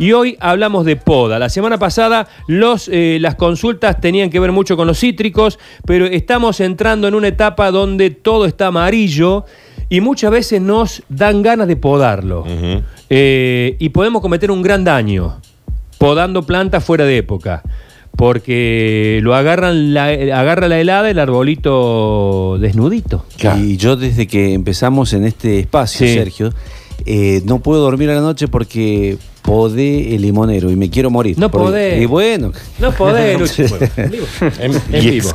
y hoy hablamos de poda. La semana pasada los, eh, las consultas tenían que ver mucho con los cítricos, pero estamos entrando en una etapa donde todo está amarillo y muchas veces nos dan ganas de podarlo. Eh, y podemos cometer un gran daño podando plantas fuera de época. Porque lo agarran la, agarra la helada el arbolito desnudito. Y yo desde que empezamos en este espacio, Sí. Sergio, eh, no puedo dormir a la noche porque podé el limonero y me quiero morir. No Porque- podés. Y bueno. No podés, Lucho. En vivo. En vivo.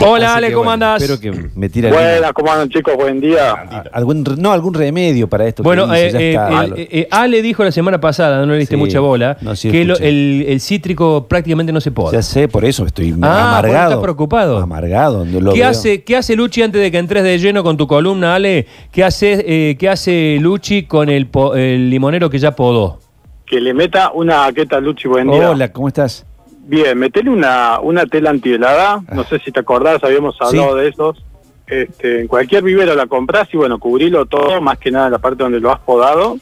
Hola, Ale, ¿cómo bueno, andás? Espero que me tire Buenas, ¿cómo andan chicos? Buen día. algún, no, algún remedio para esto. que Bueno, dice, eh, ya eh, está. eh, eh, Ale dijo la semana pasada, no le diste Sí, mucha bola, no, sí, que lo- el, el cítrico prácticamente no se poda. ya sé, por eso estoy Ah, amargado. estás preocupado. Amargado. lo ¿Qué veo. hace, ¿Qué hace Luchi antes de que entres de lleno con tu columna, Ale? ¿Qué hace, eh, qué hace Luchi con el, el limonero que ya podó? Que le meta una... ¿Qué tal, Luchi? Buen día. Hola, ¿cómo estás? Bien, metele una, una tela antihelada. No sé si te acordás, habíamos hablado Sí. de esos. Este, en cualquier vivero la compras y bueno, cubrilo todo, más que nada la parte donde lo has podado.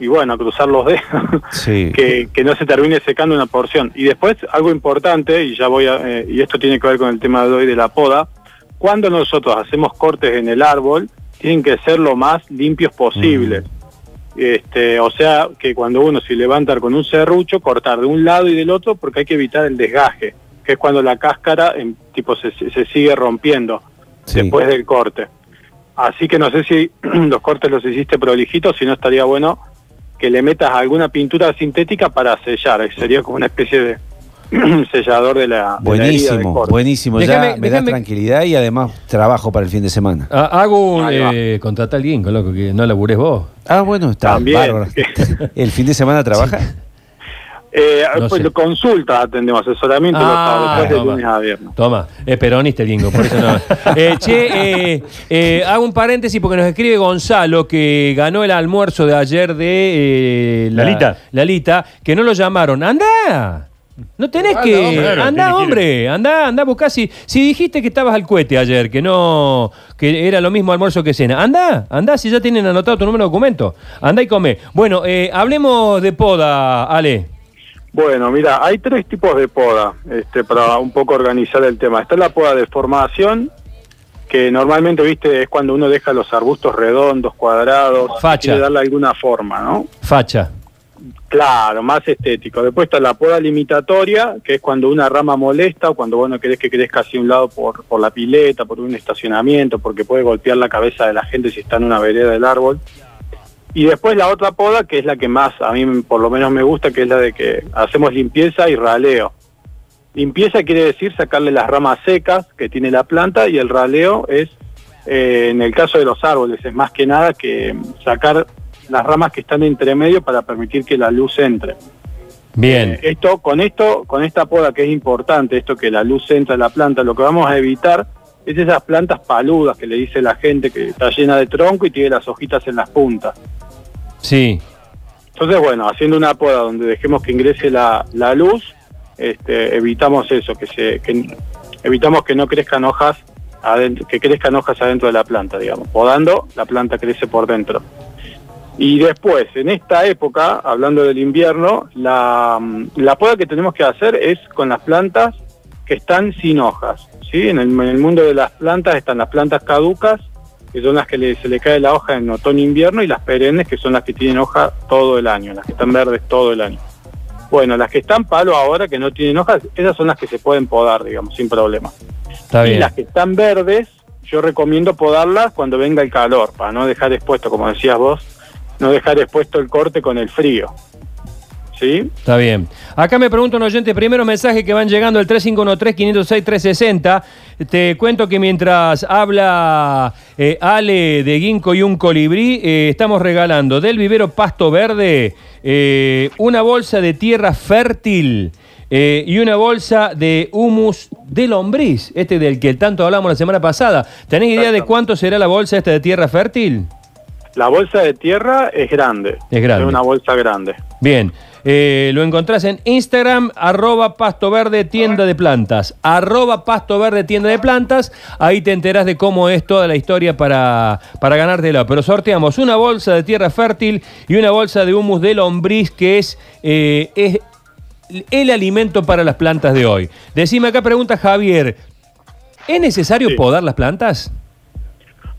Y bueno, cruzar los dedos. Sí. que, que no se termine secando una porción. Y después, algo importante, y ya voy a, eh, y esto tiene que ver con el tema de hoy de la poda, cuando nosotros hacemos cortes en el árbol, tienen que ser lo más limpios posible. Este, o sea, que cuando uno se levanta con un serrucho, cortar de un lado y del otro, porque hay que evitar el desgaje, que es cuando la cáscara en, tipo se, se sigue rompiendo Sí. después del corte. Así que no sé si los cortes los hiciste prolijitos, si no estaría bueno que le metas alguna pintura sintética para sellar, eh, sería como una especie de sellador de la, de la herida del Buenísimo, buenísimo. Déjame- ya me déjame- da tranquilidad y además trabajo para el fin de semana. Ah, hago. Eh, contrata a alguien, con loco, que no labures vos. Ah, bueno, está También. bárbaro. ¿El fin de semana trabaja? Eh, No pues sé. consulta atendemos, asesoramiento Ah, los sábados, de toma. lunes a viernes. Toma, es peronista el guingo, por eso no. Eh, che, eh, eh, hago un paréntesis porque nos escribe Gonzalo que ganó el almuerzo de ayer de eh, la- Lalita. Lalita, que no lo llamaron. ¡Anda! No tenés Anda, que. hombre, claro, anda, hombre. Anda, anda a buscar. Si, si dijiste que estabas al cohete ayer, que no. que era lo mismo almuerzo que cena. Anda, anda, si ya tienen anotado tu número de documento. Anda y come. Bueno, eh, hablemos de poda, Ale. Bueno, mira, hay tres tipos de poda este, para un poco organizar el tema. Está la poda de formación, que normalmente, viste, es cuando uno deja los arbustos redondos, cuadrados, Facha. quiere darle alguna forma, ¿no? Facha. Claro, más estético. Después está la poda limitatoria, que es cuando una rama molesta o cuando vos no querés que crezca hacia un lado por, la pileta, por un estacionamiento, porque puede golpear la cabeza de la gente si está en una vereda del árbol. Y después la otra poda, que es la que más a mí por lo menos me gusta, que es la de que hacemos limpieza y raleo. Limpieza quiere decir sacarle las ramas secas que tiene la planta y el raleo es, eh, en el caso de los árboles, es más que nada que sacar las ramas que están entre medio para permitir que la luz entre. Bien. Eh, esto, con esto, con esta poda que es importante, esto que la luz entra en la planta, lo que vamos a evitar es esas plantas paludas que le dice la gente que está llena de tronco y tiene las hojitas en las puntas. Sí. Entonces, bueno, haciendo una poda donde dejemos que ingrese la, la luz, este, evitamos eso, que se, que evitamos que no crezcan hojas adentro, que crezcan hojas adentro de la planta, digamos. Podando, la planta crece por dentro. Y después, en esta época, hablando del invierno, la, la poda que tenemos que hacer es con las plantas que están sin hojas. ¿sí? En, el, en el mundo de las plantas están las plantas caducas, que son las que le- se le cae la hoja en otoño e invierno, y las perennes, que son las que tienen hoja todo el año, las que están verdes todo el año. Bueno, las que están palo ahora, que no tienen hojas, esas son las que se pueden podar, digamos, sin problema. Está y bien. las que están verdes, yo recomiendo podarlas cuando venga el calor, para no dejar expuesto, como decías vos, no dejar expuesto el corte con el frío. ¿Sí? Está bien. Acá me pregunta un oyente, primero mensaje que van llegando al 3513-506-360. Te cuento que mientras habla eh, Ale de Ginkgo y un colibrí, eh, estamos regalando del vivero Pasto Verde eh, una bolsa de tierra fértil eh, y una bolsa de humus de lombriz, este del que tanto hablamos la semana pasada. ¿Tenés idea de cuánto será la bolsa esta de tierra fértil? La bolsa de tierra es grande. Es grande. una bolsa grande. Bien. Eh, lo encontrás en Instagram, arroba pasto verde tienda de plantas. Arroba pasto verde tienda de plantas. Ahí te enterás de cómo es toda la historia para, para ganártelo. Pero sorteamos una bolsa de tierra fértil y una bolsa de humus de lombriz que es, eh, es el alimento para las plantas de hoy. Decime acá, pregunta Javier, ¿es necesario Sí. podar las plantas?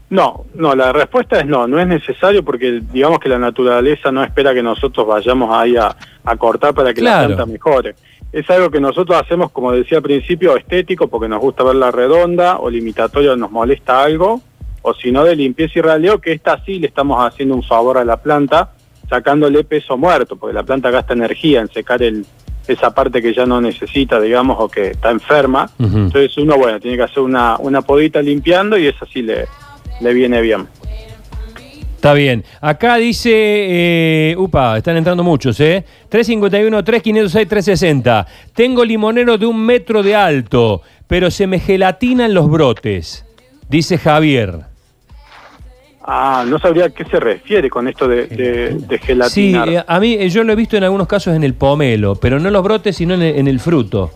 No, no, la respuesta es no, no es necesario porque digamos que la naturaleza no espera que nosotros vayamos ahí a, a cortar para que Claro. la planta mejore. Es algo que nosotros hacemos, como decía al principio, estético porque nos gusta verla redonda o limitatorio nos molesta algo, o si no de limpieza y raleo, que esta sí le estamos haciendo un favor a la planta, sacándole peso muerto, porque la planta gasta energía en secar el, esa parte que ya no necesita, digamos, o que está enferma. Entonces uno, bueno, tiene que hacer una, una podita limpiando y eso sí le, le viene bien. Está bien. Acá dice, eh, upa, están entrando muchos, ¿eh? 351, 3506, 360. Tengo limonero de un metro de alto, pero se me gelatinan los brotes, dice Javier. Ah, no sabría a qué se refiere con esto de, de, de Sí, gelatinar. eh, a mí eh, yo lo he visto en algunos casos en el pomelo, pero no en los brotes, sino en el, en el fruto,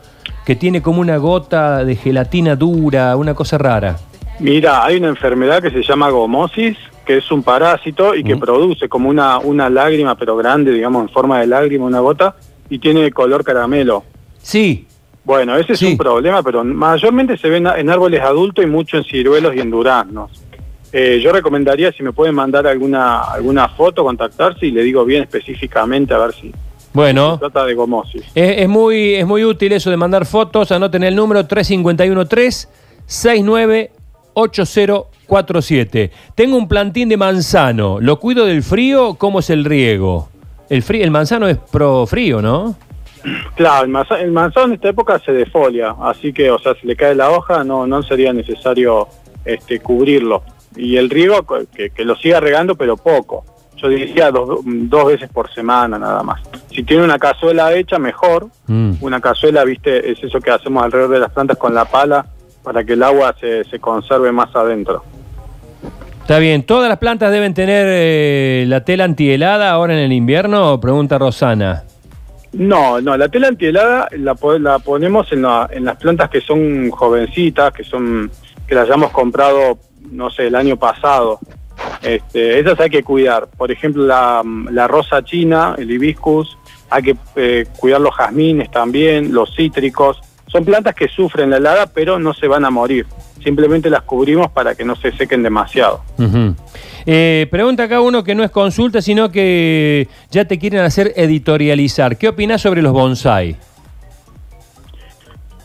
que tiene como una gota de gelatina dura, una cosa rara. Mira, hay una enfermedad que se llama gomosis, que es un parásito y que produce como una, una lágrima, pero grande, digamos, en forma de lágrima, una gota, y tiene color caramelo. Sí, Bueno, ese Sí. es un problema, pero mayormente se ve en, árboles adultos y mucho en ciruelos y en duraznos. Eh, yo recomendaría, si me pueden mandar alguna alguna foto, contactarse y le digo bien específicamente a ver si bueno. se trata de gomosis. Es, es muy, es muy útil eso de mandar fotos. Anoten el número 351-369-8047. Tengo un plantín de manzano. ¿Lo cuido del frío? ¿Cómo es el riego? El, frío, el manzano es pro frío, ¿no? Claro, el manzano, el manzano en esta época se defolia, así que, o sea, si le cae la hoja, no, no sería necesario este, cubrirlo. Y el riego, que, que lo siga regando, pero poco. Yo diría dos, dos veces por semana nada más. Si tiene una cazuela hecha, mejor. Mm. Una cazuela, viste, es eso que hacemos alrededor de las plantas con la pala para que el agua se, se conserve más adentro. Está bien. ¿Todas las plantas deben tener eh, la tela antihelada ahora en el invierno? Pregunta Rosana. No, no, la tela antihelada la, la ponemos en, la- en las plantas que son jovencitas, que son que las hayamos comprado, no sé, el año pasado. Este, esas hay que cuidar. Por ejemplo, la, la rosa china, el hibiscus, hay que eh, cuidar los jazmines también, los cítricos. Son plantas que sufren la helada, pero no se van a morir. Simplemente las cubrimos para que no se sequen demasiado. Eh, pregunta acá uno que no es consulta, sino que ya te quieren hacer editorializar. ¿Qué opinas sobre los bonsai?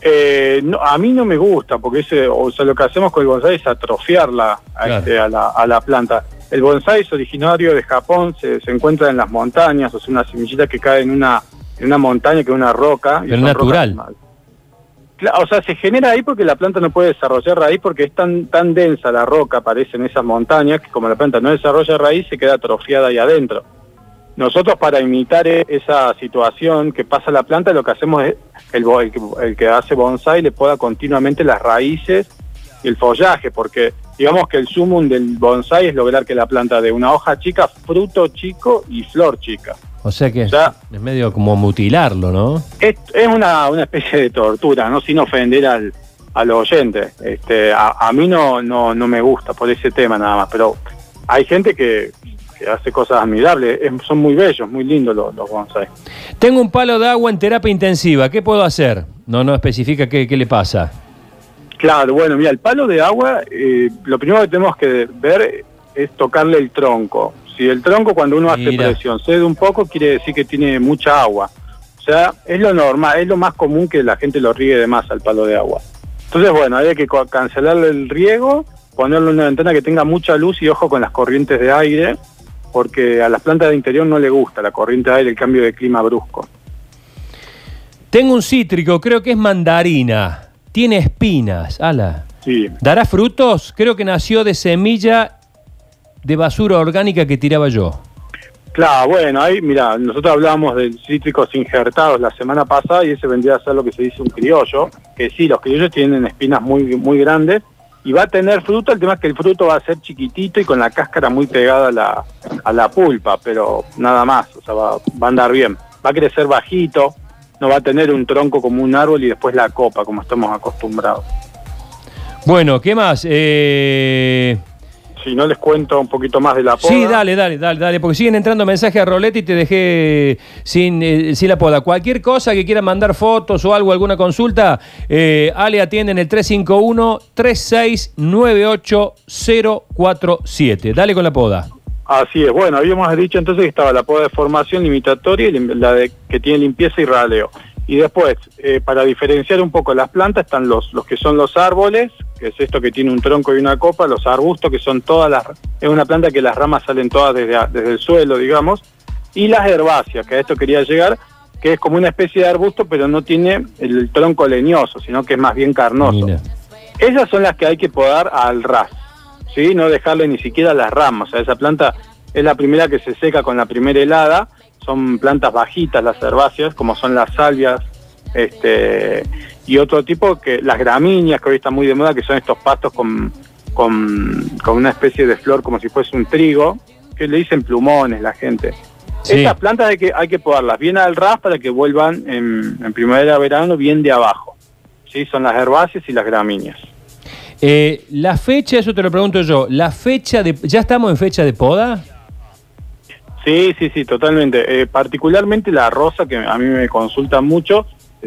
Eh, no, a mí no me gusta, porque ese, o sea, lo que hacemos con el bonsai es atrofiarla a, Claro. este, a, la, a la planta. El bonsai es originario de Japón, se, se encuentra en las montañas, o sea, una semillita que cae en una, en una montaña, que es una roca. y Pero son natural. rocas- O sea, se genera ahí porque la planta no puede desarrollar raíz porque es tan, tan densa la roca, aparece en esas montañas, que como la planta no desarrolla raíz, se queda atrofiada ahí adentro. Nosotros para imitar e- esa situación que pasa la planta, lo que hacemos es el, el, que, el que hace bonsai le poda continuamente las raíces y el follaje, porque digamos que el sumum del bonsai es lograr que la planta dé una hoja chica, fruto chico y flor chica. O sea que es, Ya. es medio como mutilarlo, ¿no? Es, es una, una especie de tortura, ¿no? Sin ofender al, al oyente. Este, a, a mí no, no, no me gusta por ese tema nada más, pero hay gente que, que hace cosas admirables. Es- son muy bellos, muy lindos los, los bonsai. Tengo un palo de agua en terapia intensiva. ¿Qué puedo hacer? No, no especifica qué, qué le pasa. Claro, bueno, mira, el palo de agua, eh, lo primero que tenemos que ver es tocarle el tronco. Si el tronco cuando uno hace Mira. presión cede un poco, quiere decir que tiene mucha agua. O sea, es lo normal, es lo más común que la gente lo riegue de más al palo de agua. Entonces, bueno, hay que cancelarle el riego, ponerle una ventana que tenga mucha luz y ojo con las corrientes de aire, porque a las plantas de interior no le gusta la corriente de aire, el cambio de clima brusco. Tengo un cítrico, creo que es mandarina. Tiene espinas. Ala. Sí. ¿Dará frutos? Creo que nació de semilla de basura orgánica que tiraba yo. Claro, bueno, ahí, mira, nosotros hablábamos de cítricos injertados la semana pasada y ese vendría a ser lo que se dice un criollo, que sí, los criollos tienen espinas muy, muy grandes y va a tener fruto, el tema es que el fruto va a ser chiquitito y con la cáscara muy pegada a la, a la pulpa, pero nada más, o sea, va, va a andar bien. va a crecer bajito, no va a tener un tronco como un árbol y después la copa, como estamos acostumbrados. Bueno, ¿qué más? Eh, Si no les cuento un poquito más de la poda. Sí, dale, dale, dale, dale, porque siguen entrando mensajes a Rolete y te dejé sin, eh, sin la poda. Cualquier cosa que quieran mandar fotos o algo, alguna consulta, eh, Ale atiende en el 351-3698-047. Dale con la poda. Así es, bueno, habíamos dicho entonces que estaba la poda de formación limitatoria y la de, que tiene limpieza y raleo. Y después, eh, para diferenciar un poco las plantas, están los, los que son los árboles, que es esto que tiene un tronco y una copa, los arbustos, que son todas las... Es una planta que las ramas salen todas desde, el suelo, digamos, y las herbáceas, que a esto quería llegar, que es como una especie de arbusto, pero no tiene el tronco leñoso, sino que es más bien carnoso. Mira. Esas son las que hay que podar al ras, ¿sí? No dejarle ni siquiera las ramas. O sea, esa planta es la primera que se seca con la primera helada. Son plantas bajitas las herbáceas, como son las salvias, este, y otro tipo que las gramíneas, que hoy están muy de moda, que son estos pastos con, con, con una especie de flor como si fuese un trigo, que le dicen plumones la gente. Sí. Estas plantas hay que, hay que podarlas bien al ras para que vuelvan en, en primavera verano bien de abajo. ¿sí? Son las herbáceas y las gramíneas. Eh, la fecha, eso te lo pregunto yo, la fecha de... ¿Ya estamos en fecha de poda? Sí, sí, sí, totalmente. Eh, particularmente la rosa, que a mí me consulta mucho,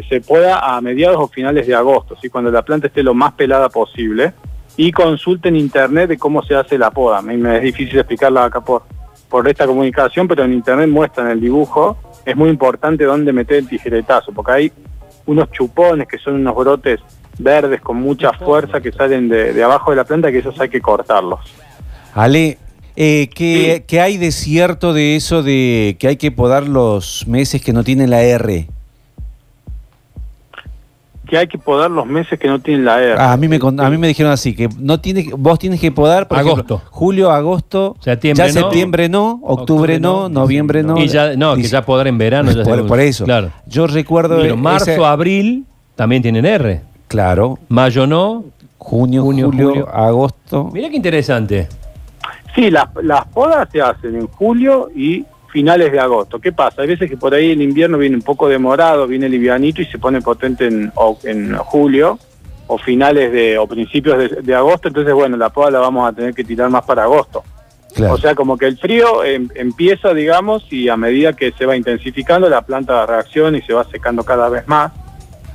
se poda a mediados o finales de agosto, ¿sí? cuando la planta esté lo más pelada posible. Y consulte en internet de cómo se hace la poda. A mí me es difícil explicarla acá por, por esta comunicación, pero en internet muestran el dibujo. Es muy importante dónde meter el tijeretazo, porque hay unos chupones que son unos brotes verdes con mucha fuerza que salen de, de abajo de la planta, que esos hay que cortarlos. Ale, eh, ¿qué, qué hay de cierto de eso de que hay que podar los meses que no tienen la R? Que hay que podar los meses que no tienen la R. Ah, a mí me con- a mí me dijeron así que no tiene vos tienes que podar por ejemplo, Agosto. julio, agosto, Septiembre ya no. septiembre no, octubre, Octubre no, no, noviembre no. y ya, no, que ya podrá en verano. ya por, eso. Claro. Yo recuerdo Pero marzo, ese- abril también tienen R. claro, Mayo no. junio, Junio, julio, julio. agosto. Mira qué interesante. Sí, las, las podas se hacen en julio y finales de agosto. ¿Qué pasa? Hay veces que por ahí el invierno viene un poco demorado, viene livianito y se pone potente en, o- en julio o finales de o principios de, de agosto. Entonces, bueno, la poda la vamos a tener que tirar más para agosto. Claro. O sea, como que el frío em- empieza, digamos, y a medida que se va intensificando, la planta reacciona y se va secando cada vez más,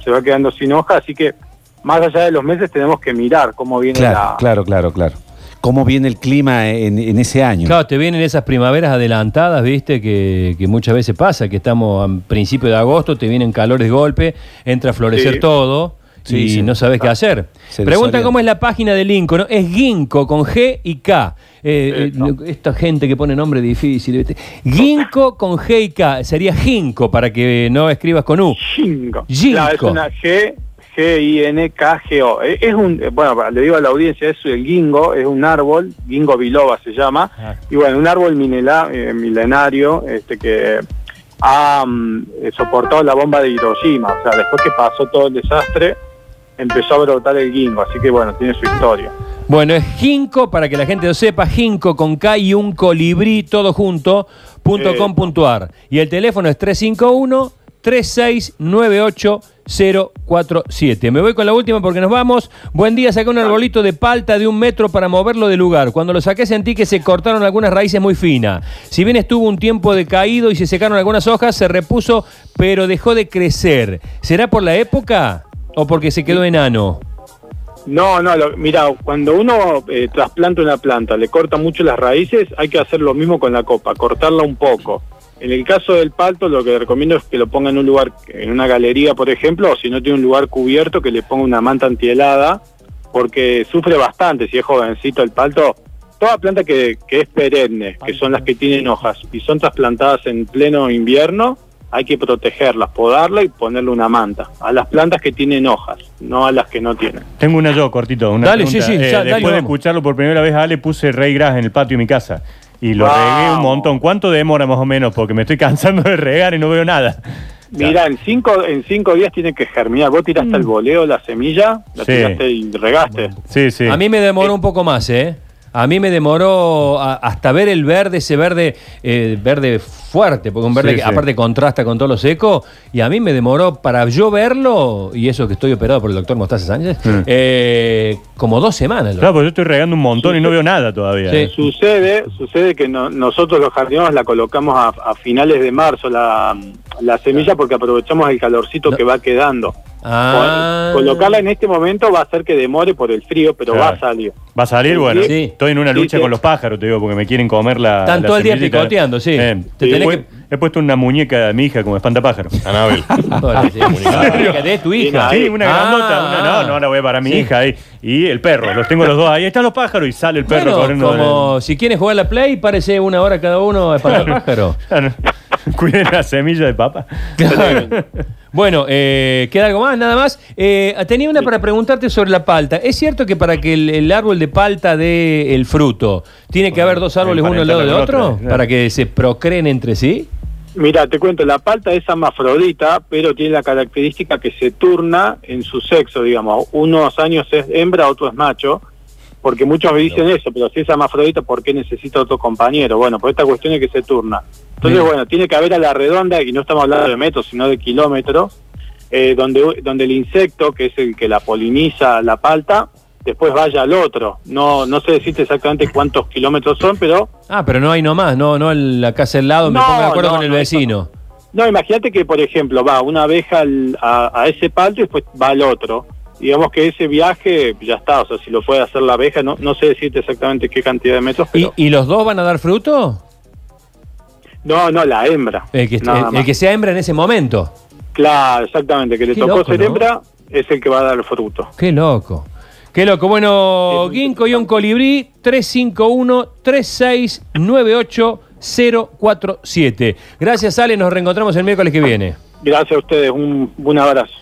se va quedando sin hoja, así que más allá de los meses tenemos que mirar cómo viene claro, la... claro, claro, claro. ¿Cómo viene el clima en, en ese año? Claro, te vienen esas primaveras adelantadas, viste, que, que muchas veces pasa, que estamos a principio de agosto, te vienen calores de golpe, entra a florecer Sí. todo Sí, y sí. no sabes qué hacer. Se Preguntan cómo es la página de Ginkgo, ¿no? Es Ginkgo con G y K. Eh, Eso. eh, esta gente que pone nombre difícil. ¿viste? Ginkgo con G y K. Sería Ginkgo para que no escribas con U. Ginkgo. Ginkgo. Claro, es una G, G-I-N-K-G-O. Eh, Es un, eh, bueno, le digo a la audiencia, es el guingo, es un árbol, guingo biloba se llama, Ah. y bueno, un árbol minela- eh, milenario este que ha mm, eh, soportado la bomba de Hiroshima, o sea, después que pasó todo el desastre, empezó a brotar el guingo, así que bueno, tiene su historia. Bueno, es Ginkgo, para que la gente lo sepa, Ginkgo con K y un colibrí todo junto, punto com punto ar. Y el teléfono es 351 3698 047. Me voy con la última porque nos vamos. Buen día, saqué un arbolito de palta de un metro para moverlo de lugar. Cuando lo saqué sentí que se cortaron algunas raíces muy finas. Si bien estuvo un tiempo decaído y se secaron algunas hojas, se repuso, pero dejó de crecer. ¿Será por la época o porque se quedó enano? No, no, mira, cuando uno eh, trasplanta una planta, le corta mucho las raíces, hay que hacer lo mismo con la copa, cortarla un poco. En el caso del palto, lo que recomiendo es que lo ponga en un lugar, en una galería, por ejemplo, o si no tiene un lugar cubierto, que le ponga una manta antihelada, porque sufre bastante si es jovencito el palto. Toda planta que, que es perenne, que son las que tienen hojas y son trasplantadas en pleno invierno, hay que protegerlas, podarla y ponerle una manta. A las plantas que tienen hojas, no a las que no tienen. Tengo una yo, cortito. Una Dale, pregunta. sí, sí, Eh, ya, dale, después de vamos. escucharlo por primera vez, Ale, puse Rey Gras en el patio de mi casa. Y lo Wow. regué un montón. ¿Cuánto demora más o menos? Porque me estoy cansando de regar y no veo nada. Mira, en cinco, en cinco días tiene que germinar. Vos tiraste el voleo, la semilla, la Sí. tiraste y regaste. Sí, sí. A mí me demoró un poco más, ¿eh? A mí me demoró a- hasta ver el verde, ese verde, eh, verde fuerte, porque un verde Sí, que sí. aparte contrasta con todo lo seco, y a mí me demoró para yo verlo, y eso que estoy operado por el doctor Mostaza Sánchez, Mm. eh, como dos semanas. Claro, pues yo estoy regando un montón y no veo nada todavía. Sí. ¿eh? Sucede, sucede que no- nosotros los jardineros la colocamos a, a finales de marzo la, la semilla porque aprovechamos el calorcito No. que va quedando. Ah. Colocarla en este momento va a hacer que demore por el frío, pero Claro. va a salir. Va a salir, bueno. Sí. Estoy en una lucha sí. con los pájaros, te digo, porque me quieren comer la. Están la todo el día picoteando, sí. Eh, Te he, tenés pu- que- he puesto una muñeca de mi hija como espantapájaro. Anabel. ¿De tu hija? Sí, Sí, una Ah. grandota. Una, no, no la voy a parar a mi Sí. hija ahí. Y el perro, los tengo los dos ahí. Están los pájaros y sale el perro Bueno, como si quieres jugar a la Play, parece una hora cada uno a pájaro. Claro. Cuiden la semilla de papa. Bueno, eh, ¿queda algo más? Nada más. Eh, tenía una para preguntarte sobre la palta. ¿Es cierto que para que el, el árbol de palta dé el fruto, tiene que haber dos árboles uno al lado del otro? claro. Para que se procreen entre sí. Mira, te cuento, la palta es hermafrodita, pero tiene la característica que se turna en su sexo, digamos. Unos años es hembra, otro es macho, porque muchos me dicen eso, pero si es hermafrodita, ¿por qué necesita otro compañero? Bueno, por esta cuestión es que se turna. Entonces, Bien. bueno, tiene que haber a la redonda, y no estamos hablando de metros, sino de kilómetros, eh, donde, donde el insecto, que es el que la poliniza la palta, después vaya al otro. No, no sé decirte exactamente cuántos kilómetros son, pero Ah, pero no hay nomás, no, no la casa al lado, me No, pongo de acuerdo no, con el no, vecino. No, imagínate que, por ejemplo, va una abeja al- a, a ese palto y después va al otro. Digamos que ese viaje ya está, o sea, si lo puede hacer la abeja, no, no sé decirte exactamente qué cantidad de metros, ¿Y, pero... y los dos van a dar fruto? No, no, la hembra. El que, nada el- el más. que sea hembra en ese momento. Claro, exactamente, que le Qué tocó loco, ser ¿no? hembra es el que va a dar el fruto. Qué loco. Qué loco. Bueno, Ginkgo y un colibrí 351-3698-047. Gracias, Ale. Nos reencontramos el miércoles que viene. Gracias a ustedes, un, un abrazo.